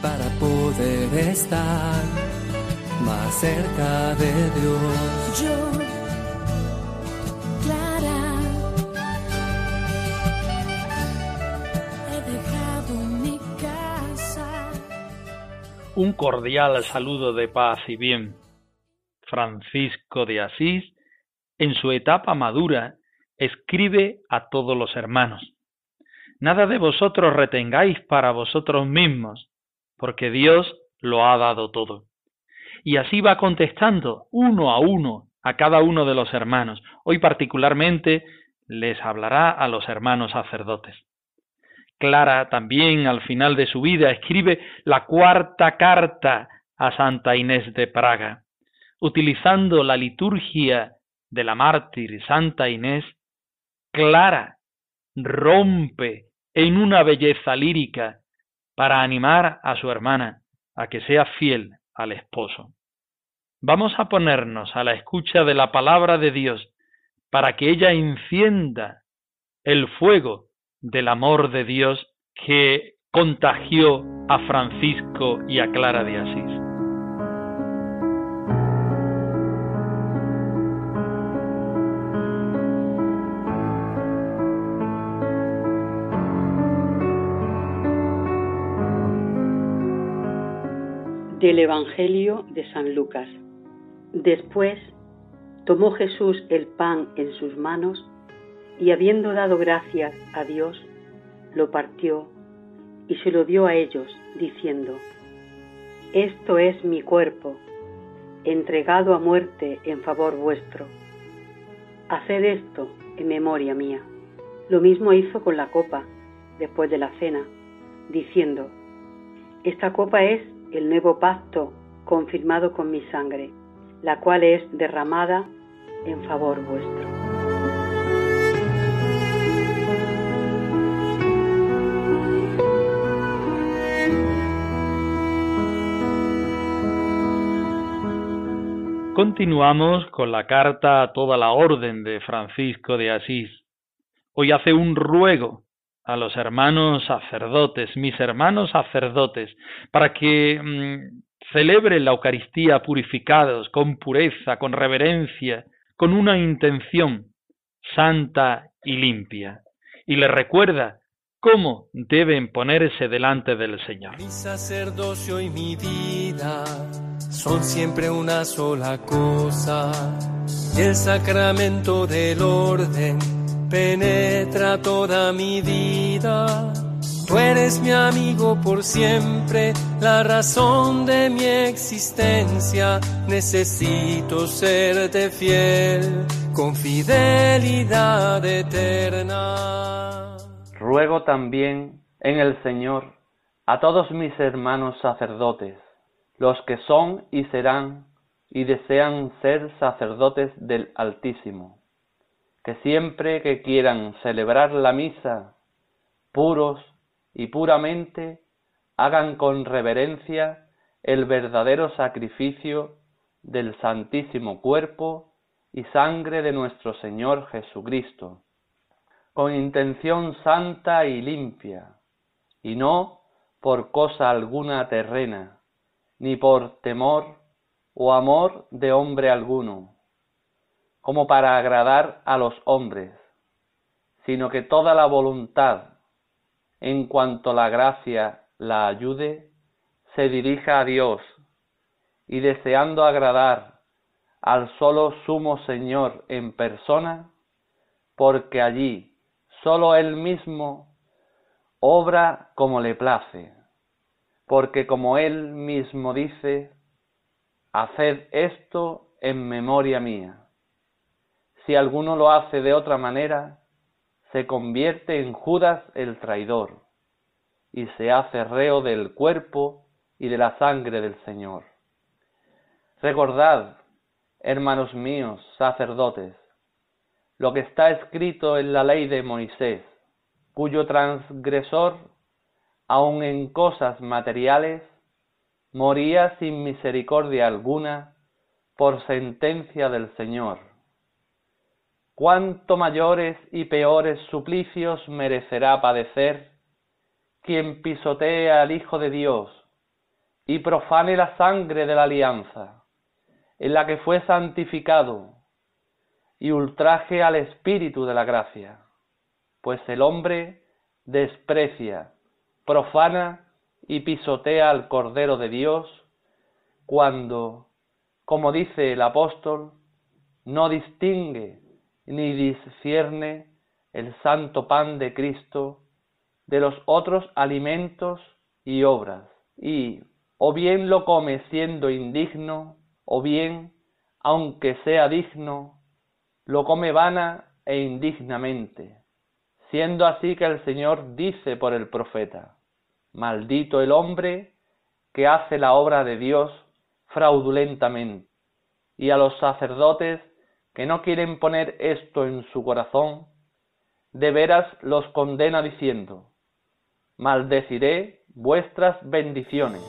para poder estar más cerca de Dios. Yo, Clara, he dejado mi casa. Un cordial saludo de paz y bien. Francisco de Asís, en su etapa madura, escribe a todos los hermanos. Nada de vosotros retengáis para vosotros mismos, porque Dios lo ha dado todo. Y así va contestando uno a uno a cada uno de los hermanos. Hoy particularmente les hablará a los hermanos sacerdotes. Clara también al final de su vida escribe la cuarta carta a Santa Inés de Praga, utilizando la liturgia de la mártir Santa Inés, Clara rompe en una belleza lírica para animar a su hermana a que sea fiel al esposo. Vamos a ponernos a la escucha de la palabra de Dios para que ella encienda el fuego del amor de Dios que contagió a Francisco y a Clara de Asís. Del Evangelio de San Lucas. Después tomó Jesús el pan en sus manos y habiendo dado gracias a Dios, lo partió y se lo dio a ellos, diciendo, Esto es mi cuerpo, entregado a muerte en favor vuestro. Haced esto en memoria mía. Lo mismo hizo con la copa, después de la cena, diciendo, Esta copa es el nuevo pacto confirmado con mi sangre, la cual es derramada en favor vuestro. Continuamos con la carta a toda la orden de Francisco de Asís. Hoy hace un ruego a los hermanos sacerdotes, mis hermanos sacerdotes, para que mm, celebren la Eucaristía purificados, con pureza, con reverencia, con una intención santa y limpia. Y les recuerda cómo deben ponerse delante del Señor. Mi sacerdocio y mi vida son siempre una sola cosa. El sacramento del orden penetra toda mi vida. Tú eres mi amigo por siempre, la razón de mi existencia. Necesito serte fiel, con fidelidad eterna. Ruego también en el Señor a todos mis hermanos sacerdotes, los que son y serán y desean ser sacerdotes del Altísimo, que siempre que quieran celebrar la misa, puros y puramente, hagan con reverencia el verdadero sacrificio del Santísimo Cuerpo y sangre de nuestro Señor Jesucristo con intención santa y limpia, y no por cosa alguna terrena, ni por temor o amor de hombre alguno, como para agradar a los hombres, sino que toda la voluntad, en cuanto la gracia la ayude, se dirija a Dios, y deseando agradar al solo sumo Señor en persona, porque allí sólo Él mismo obra como le place, porque como Él mismo dice, haced esto en memoria mía. Si alguno lo hace de otra manera, se convierte en Judas el traidor y se hace reo del cuerpo y de la sangre del Señor. Recordad, hermanos míos, sacerdotes, lo que está escrito en la ley de Moisés, cuyo transgresor, aun en cosas materiales, moría sin misericordia alguna por sentencia del Señor. Cuánto mayores y peores suplicios merecerá padecer quien pisotee al Hijo de Dios y profane la sangre de la alianza, en la que fue santificado, y ultraje al Espíritu de la gracia, pues el hombre desprecia, profana y pisotea al Cordero de Dios cuando, como dice el apóstol, no distingue ni discierne el santo pan de Cristo de los otros alimentos y obras, y o bien lo come siendo indigno, o bien, aunque sea digno, lo come vana e indignamente, siendo así que el Señor dice por el profeta, maldito el hombre que hace la obra de Dios fraudulentamente, y a los sacerdotes que no quieren poner esto en su corazón, de veras los condena diciendo, maldeciré vuestras bendiciones.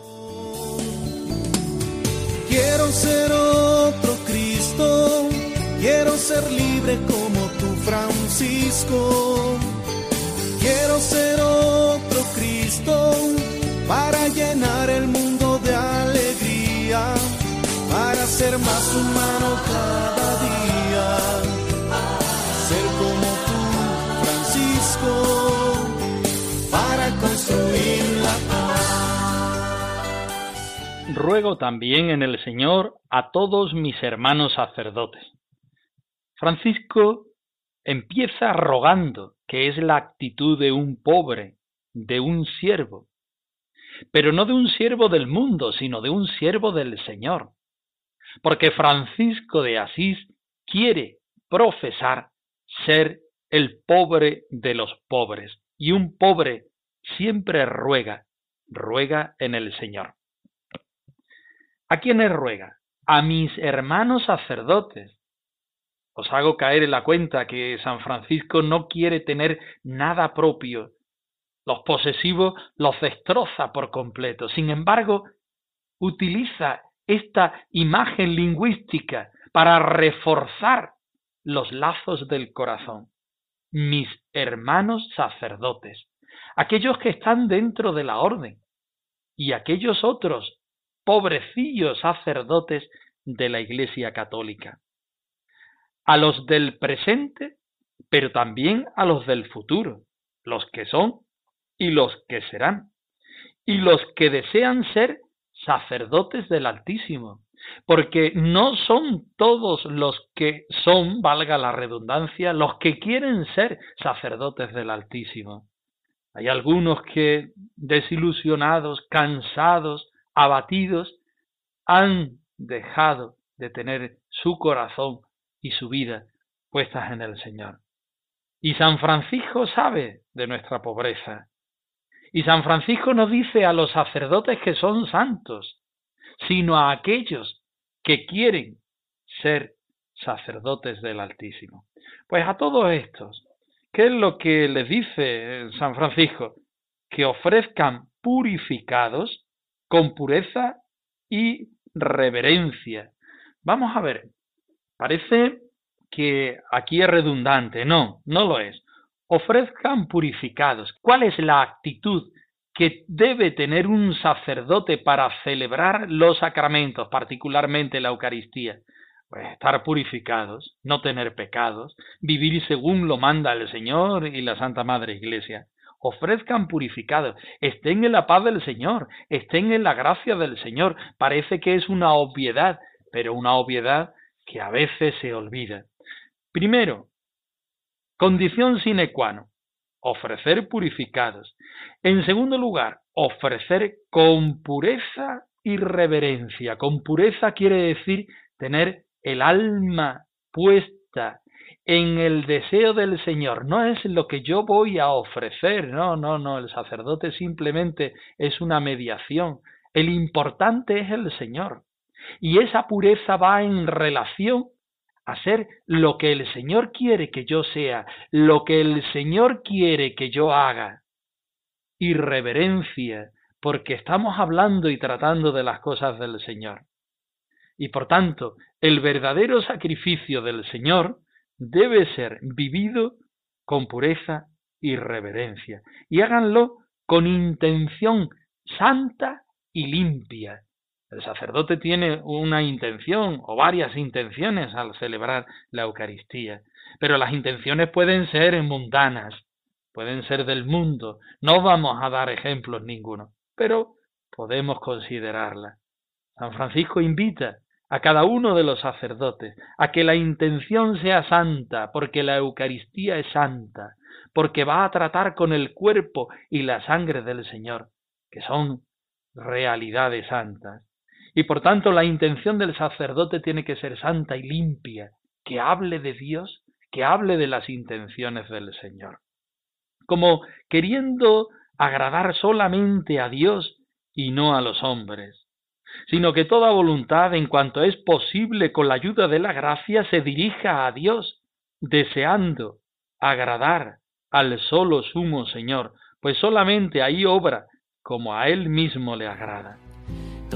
Quiero ser otro Cristo, quiero ser libre como tú, Francisco. Quiero ser otro Cristo para llenar el mundo ser más humano cada día, ser como tú, Francisco, para construir la paz. Ruego también en el Señor a todos mis hermanos sacerdotes. Francisco empieza rogando, que es la actitud de un pobre, de un siervo, pero no de un siervo del mundo, sino de un siervo del Señor. Porque Francisco de Asís quiere profesar ser el pobre de los pobres, y un pobre siempre ruega, ruega en el Señor. ¿A quiénes ruega? A mis hermanos sacerdotes. Os hago caer en la cuenta que San Francisco no quiere tener nada propio. Los posesivos los destroza por completo. Sin embargo, utiliza esta imagen lingüística para reforzar los lazos del corazón. Mis hermanos sacerdotes, aquellos que están dentro de la orden, y aquellos otros pobrecillos sacerdotes de la Iglesia Católica. A los del presente, pero también a los del futuro, los que son y los que serán, y los que desean ser sacerdotes del Altísimo, porque no son todos los que son, valga la redundancia, los que quieren ser sacerdotes del Altísimo. Hay algunos que, desilusionados, cansados, abatidos, han dejado de tener su corazón y su vida puestas en el Señor. Y San Francisco sabe de nuestra pobreza. Y San Francisco no dice a los sacerdotes que son santos, sino a aquellos que quieren ser sacerdotes del Altísimo. Pues a todos estos, ¿qué es lo que les dice San Francisco? Que ofrezcan purificados con pureza y reverencia. Vamos a ver, parece que aquí es redundante, no, no lo es. Ofrezcan purificados. ¿Cuál es la actitud que debe tener un sacerdote para celebrar los sacramentos, particularmente la Eucaristía? Pues estar purificados, no tener pecados, vivir según lo manda el Señor y la Santa Madre Iglesia ofrezcan purificados, estén en la paz del Señor, estén en la gracia del Señor. Parece que es una obviedad, pero una obviedad que a veces se olvida. Primero, condición sine qua non, ofrecer purificados. En segundo lugar, ofrecer con pureza y reverencia. Con pureza quiere decir tener el alma puesta en el deseo del Señor, no es lo que yo voy a ofrecer, no, no, no, el sacerdote simplemente es una mediación, el importante es el Señor. Y esa pureza va en relación a ser lo que el Señor quiere que yo sea, lo que el Señor quiere que yo haga. Irreverencia, porque estamos hablando y tratando de las cosas del Señor. Y por tanto, el verdadero sacrificio del Señor debe ser vivido con pureza y reverencia. Y háganlo con intención santa y limpia. El sacerdote tiene una intención o varias intenciones al celebrar la Eucaristía, pero las intenciones pueden ser mundanas, pueden ser del mundo. No vamos a dar ejemplos ninguno, pero podemos considerarla. San Francisco invita a cada uno de los sacerdotes a que la intención sea santa, porque la Eucaristía es santa, porque va a tratar con el cuerpo y la sangre del Señor, que son realidades santas. Y por tanto la intención del sacerdote tiene que ser santa y limpia, que hable de Dios, que hable de las intenciones del Señor. Como queriendo agradar solamente a Dios y no a los hombres, sino que toda voluntad, en cuanto es posible con la ayuda de la gracia, se dirija a Dios, deseando agradar al solo sumo Señor, pues solamente ahí obra como a Él mismo le agrada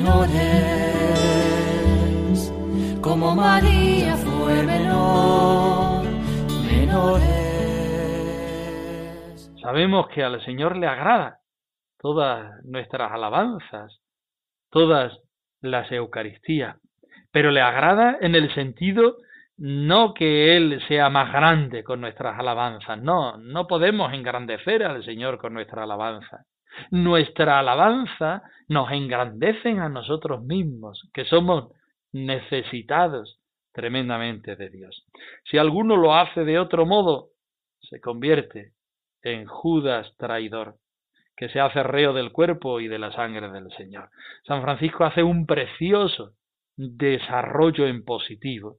Menores, como María fue menor, menores. Sabemos que al Señor le agrada todas nuestras alabanzas, todas las Eucaristías, pero le agrada en el sentido no que Él sea más grande con nuestras alabanzas, no, no podemos engrandecer al Señor con nuestra alabanza. Nuestra alabanza nos engrandecen a nosotros mismos, que somos necesitados tremendamente de Dios. Si alguno lo hace de otro modo, se convierte en Judas traidor, que se hace reo del cuerpo y de la sangre del Señor. San Francisco hace un precioso desarrollo en positivo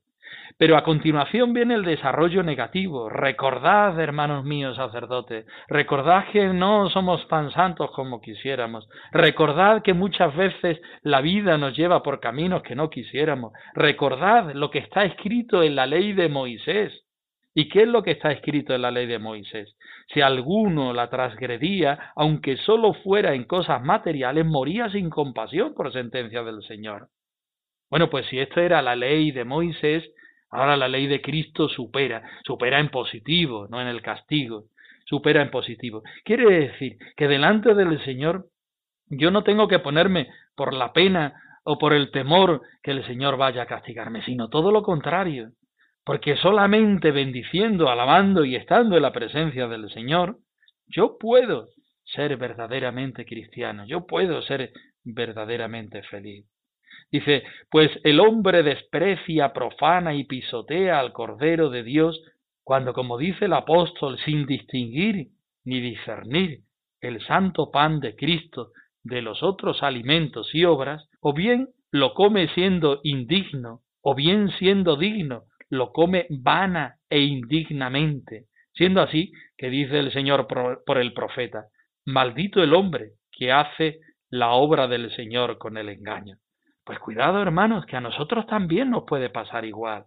pero a continuación viene el desarrollo negativo. Recordad, hermanos míos sacerdotes, recordad que no somos tan santos como quisiéramos. Recordad que muchas veces la vida nos lleva por caminos que no quisiéramos. Recordad lo que está escrito en la ley de Moisés. ¿Y qué es lo que está escrito en la ley de Moisés? Si alguno la transgredía, aunque solo fuera en cosas materiales, moría sin compasión por sentencia del Señor. Bueno, pues si esto era la ley de Moisés, Ahora la ley de Cristo supera, supera en positivo, no en el castigo, supera en positivo. Quiere decir que delante del Señor yo no tengo que ponerme por la pena o por el temor que el Señor vaya a castigarme, sino todo lo contrario, porque solamente bendiciendo, alabando y estando en la presencia del Señor, yo puedo ser verdaderamente cristiano, yo puedo ser verdaderamente feliz. Dice, pues el hombre desprecia, profana y pisotea al Cordero de Dios cuando, como dice el apóstol, sin distinguir ni discernir el santo pan de Cristo de los otros alimentos y obras, o bien lo come siendo indigno, o bien siendo digno, lo come vana e indignamente, siendo así que dice el Señor por el profeta, maldito el hombre que hace la obra del Señor con el engaño. Pues cuidado, hermanos, que a nosotros también nos puede pasar igual.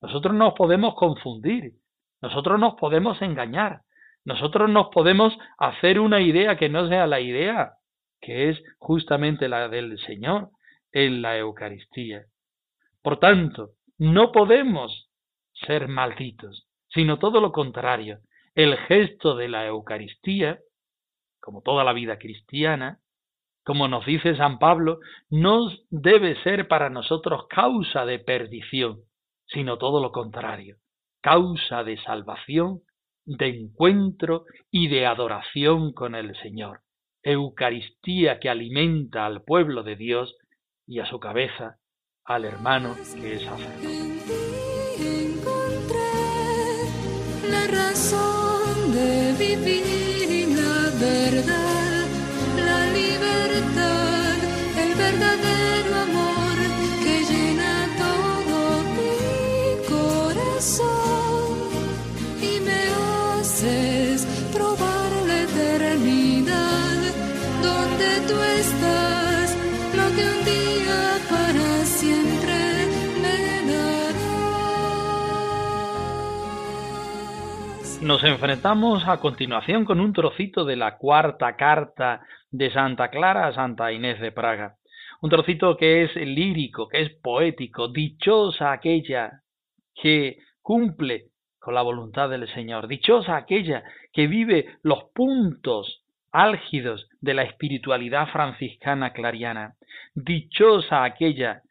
Nosotros nos podemos confundir, nosotros nos podemos engañar, nosotros nos podemos hacer una idea que no sea la idea, que es justamente la del Señor en la Eucaristía. Por tanto, no podemos ser malditos, sino todo lo contrario. El gesto de la Eucaristía, como toda la vida cristiana, como nos dice San Pablo, no debe ser para nosotros causa de perdición, sino todo lo contrario, causa de salvación, de encuentro y de adoración con el Señor. Eucaristía que alimenta al pueblo de Dios y a su cabeza, al hermano que es sacerdote. Nos enfrentamos a continuación con un trocito de la cuarta carta de Santa Clara a Santa Inés de Praga. Un trocito que es lírico, que es poético, dichosa aquella que cumple con la voluntad del Señor, dichosa aquella que vive los puntos álgidos de la espiritualidad franciscana clariana, dichosa aquella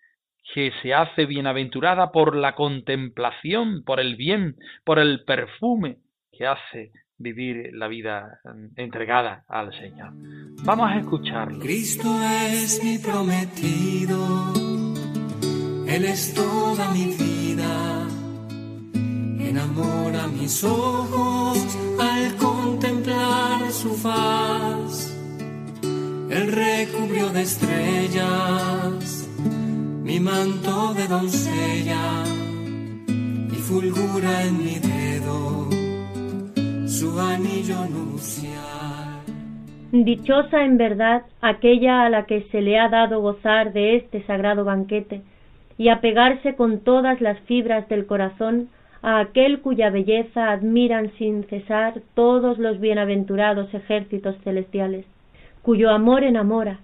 que se hace bienaventurada por la contemplación, por el bien, por el perfume que hace vivir la vida mm, entregada al Señor. Vamos a escucharlo. Cristo es mi prometido, Él es toda mi vida. Enamora mis ojos al contemplar su faz. Él recubrió de estrellas mi manto de doncella y fulgura en mi dedo Dichosa en verdad aquella a la que se le ha dado gozar de este sagrado banquete y apegarse con todas las fibras del corazón a aquel cuya belleza admiran sin cesar todos los bienaventurados ejércitos celestiales, cuyo amor enamora,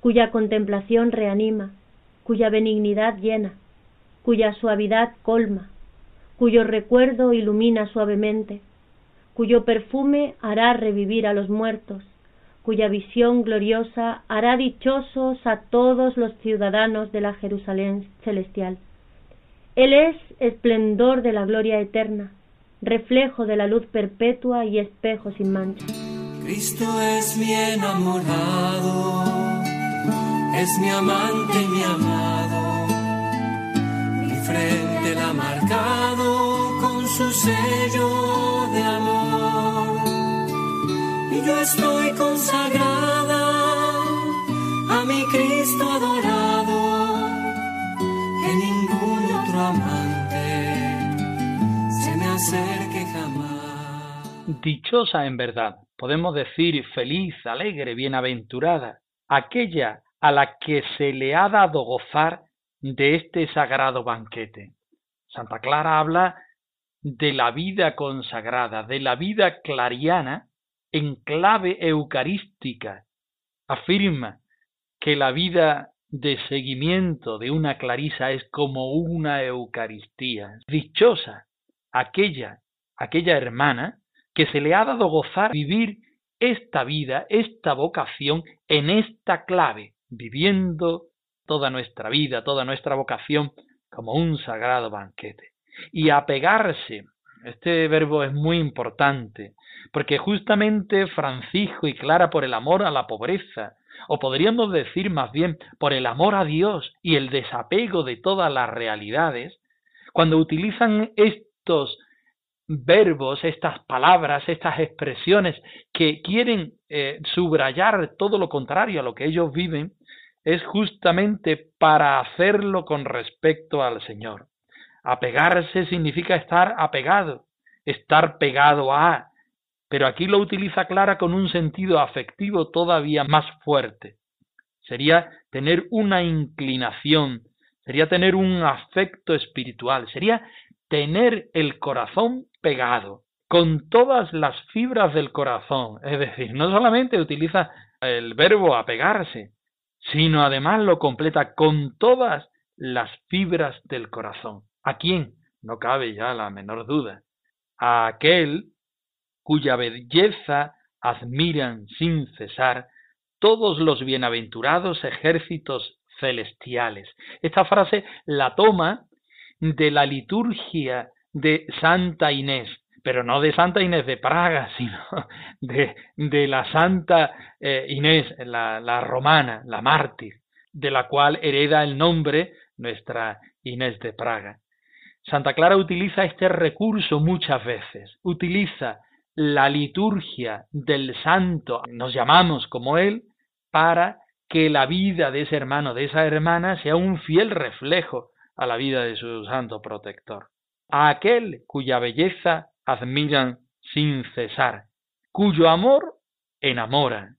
cuya contemplación reanima, cuya benignidad llena, cuya suavidad colma, cuyo recuerdo ilumina suavemente, cuyo perfume hará revivir a los muertos, cuya visión gloriosa hará dichosos a todos los ciudadanos de la Jerusalén celestial. Él es esplendor de la gloria eterna, reflejo de la luz perpetua y espejo sin mancha. Cristo es mi enamorado, es mi amante y mi amado. Mi frente la ha marcado con su sello de amor. Y yo estoy consagrada a mi Cristo adorado, que ningún otro amante se me acerque jamás. Dichosa en verdad, podemos decir feliz, alegre, bienaventurada, aquella a la que se le ha dado gozar de este sagrado banquete. Santa Clara habla de la vida consagrada, de la vida clariana en clave eucarística. Afirma que la vida de seguimiento de una clarisa es como una Eucaristía. Dichosa aquella, aquella hermana que se le ha dado gozar vivir esta vida, esta vocación en esta clave, viviendo toda nuestra vida, toda nuestra vocación como un sagrado banquete. Y apegarse, este verbo es muy importante, porque justamente Francisco y Clara por el amor a la pobreza, o podríamos decir más bien por el amor a Dios y el desapego de todas las realidades, cuando utilizan estos verbos, estas palabras, estas expresiones que quieren eh, subrayar todo lo contrario a lo que ellos viven, es justamente para hacerlo con respecto al Señor. Apegarse significa estar apegado, estar pegado a, pero aquí lo utiliza Clara con un sentido afectivo todavía más fuerte. Sería tener una inclinación, sería tener un afecto espiritual, sería tener el corazón pegado, con todas las fibras del corazón. Es decir, no solamente utiliza el verbo apegarse, sino además lo completa con todas las fibras del corazón. ¿A quién? No cabe ya la menor duda. A aquel cuya belleza admiran sin cesar todos los bienaventurados ejércitos celestiales. Esta frase la toma de la liturgia de Santa Inés, pero no de Santa Inés de Praga, sino de, de la Santa eh, Inés, la, la romana, la mártir, de la cual hereda el nombre nuestra Inés de Praga. Santa Clara utiliza este recurso muchas veces, utiliza la liturgia del santo, nos llamamos como él, para que la vida de ese hermano, de esa hermana, sea un fiel reflejo a la vida de su santo protector. A aquel cuya belleza admiran sin cesar, cuyo amor enamora,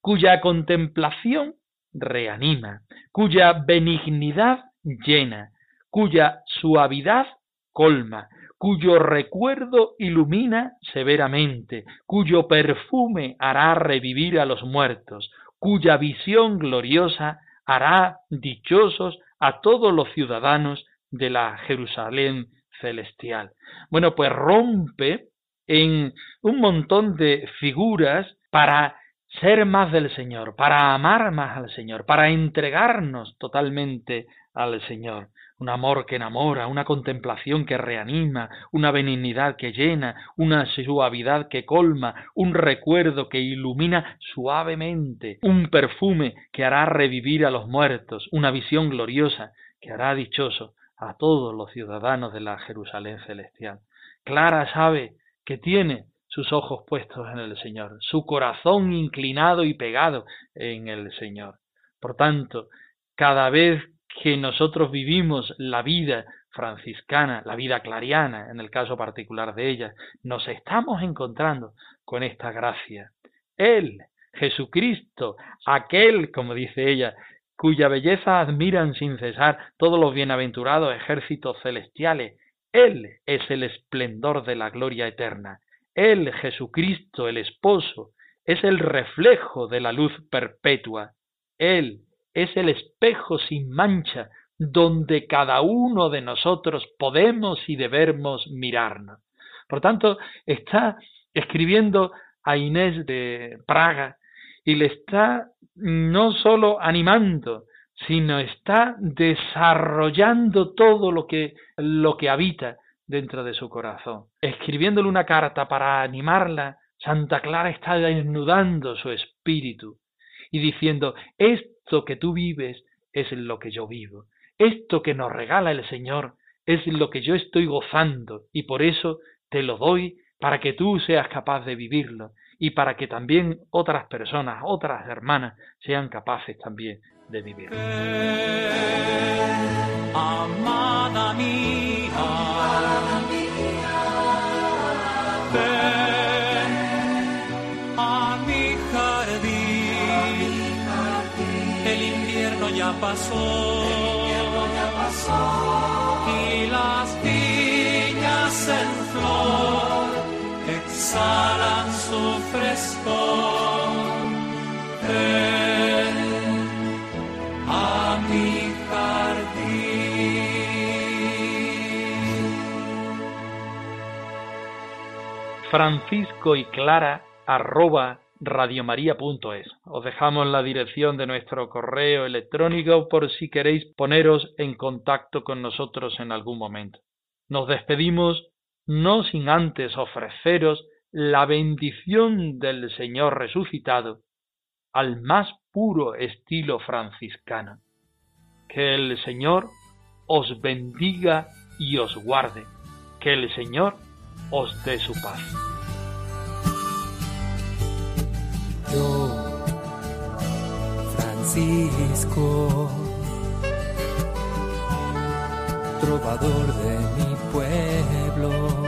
cuya contemplación reanima, cuya benignidad llena, cuya suavidad colma, cuyo recuerdo ilumina severamente, cuyo perfume hará revivir a los muertos, cuya visión gloriosa hará dichosos a todos los ciudadanos de la Jerusalén celestial. Bueno, pues rompe en un montón de figuras para ser más del Señor, para amar más al Señor, para entregarnos totalmente al Señor. Un amor que enamora, una contemplación que reanima, una benignidad que llena, una suavidad que colma, un recuerdo que ilumina suavemente, un perfume que hará revivir a los muertos, una visión gloriosa que hará dichoso a todos los ciudadanos de la Jerusalén celestial. Clara sabe que tiene sus ojos puestos en el Señor, su corazón inclinado y pegado en el Señor. Por tanto, cada vez que nosotros vivimos la vida franciscana, la vida clariana, en el caso particular de ella, nos estamos encontrando con esta gracia. Él, Jesucristo, aquel, como dice ella, cuya belleza admiran sin cesar todos los bienaventurados ejércitos celestiales, Él es el esplendor de la gloria eterna. Él, Jesucristo, el esposo, es el reflejo de la luz perpetua. Él es el espejo sin mancha donde cada uno de nosotros podemos y debemos mirarnos. Por tanto, está escribiendo a Inés de Praga y le está no solo animando, sino está desarrollando todo lo que, lo que habita dentro de su corazón. Escribiéndole una carta para animarla, Santa Clara está desnudando su espíritu y diciendo, esto que tú vives es lo que yo vivo, esto que nos regala el Señor es lo que yo estoy gozando y por eso te lo doy para que tú seas capaz de vivirlo y para que también otras personas, otras hermanas, sean capaces también de vivirlo. amada ya Francisco y Clara arroba radiomaria.es. Os dejamos la dirección de nuestro correo electrónico por si queréis poneros en contacto con nosotros en algún momento. Nos despedimos no sin antes ofreceros la bendición del Señor resucitado al más puro estilo franciscano. Que el Señor os bendiga y os guarde. Que el Señor os dé su paz. yo, Francisco, trovador de mi pueblo,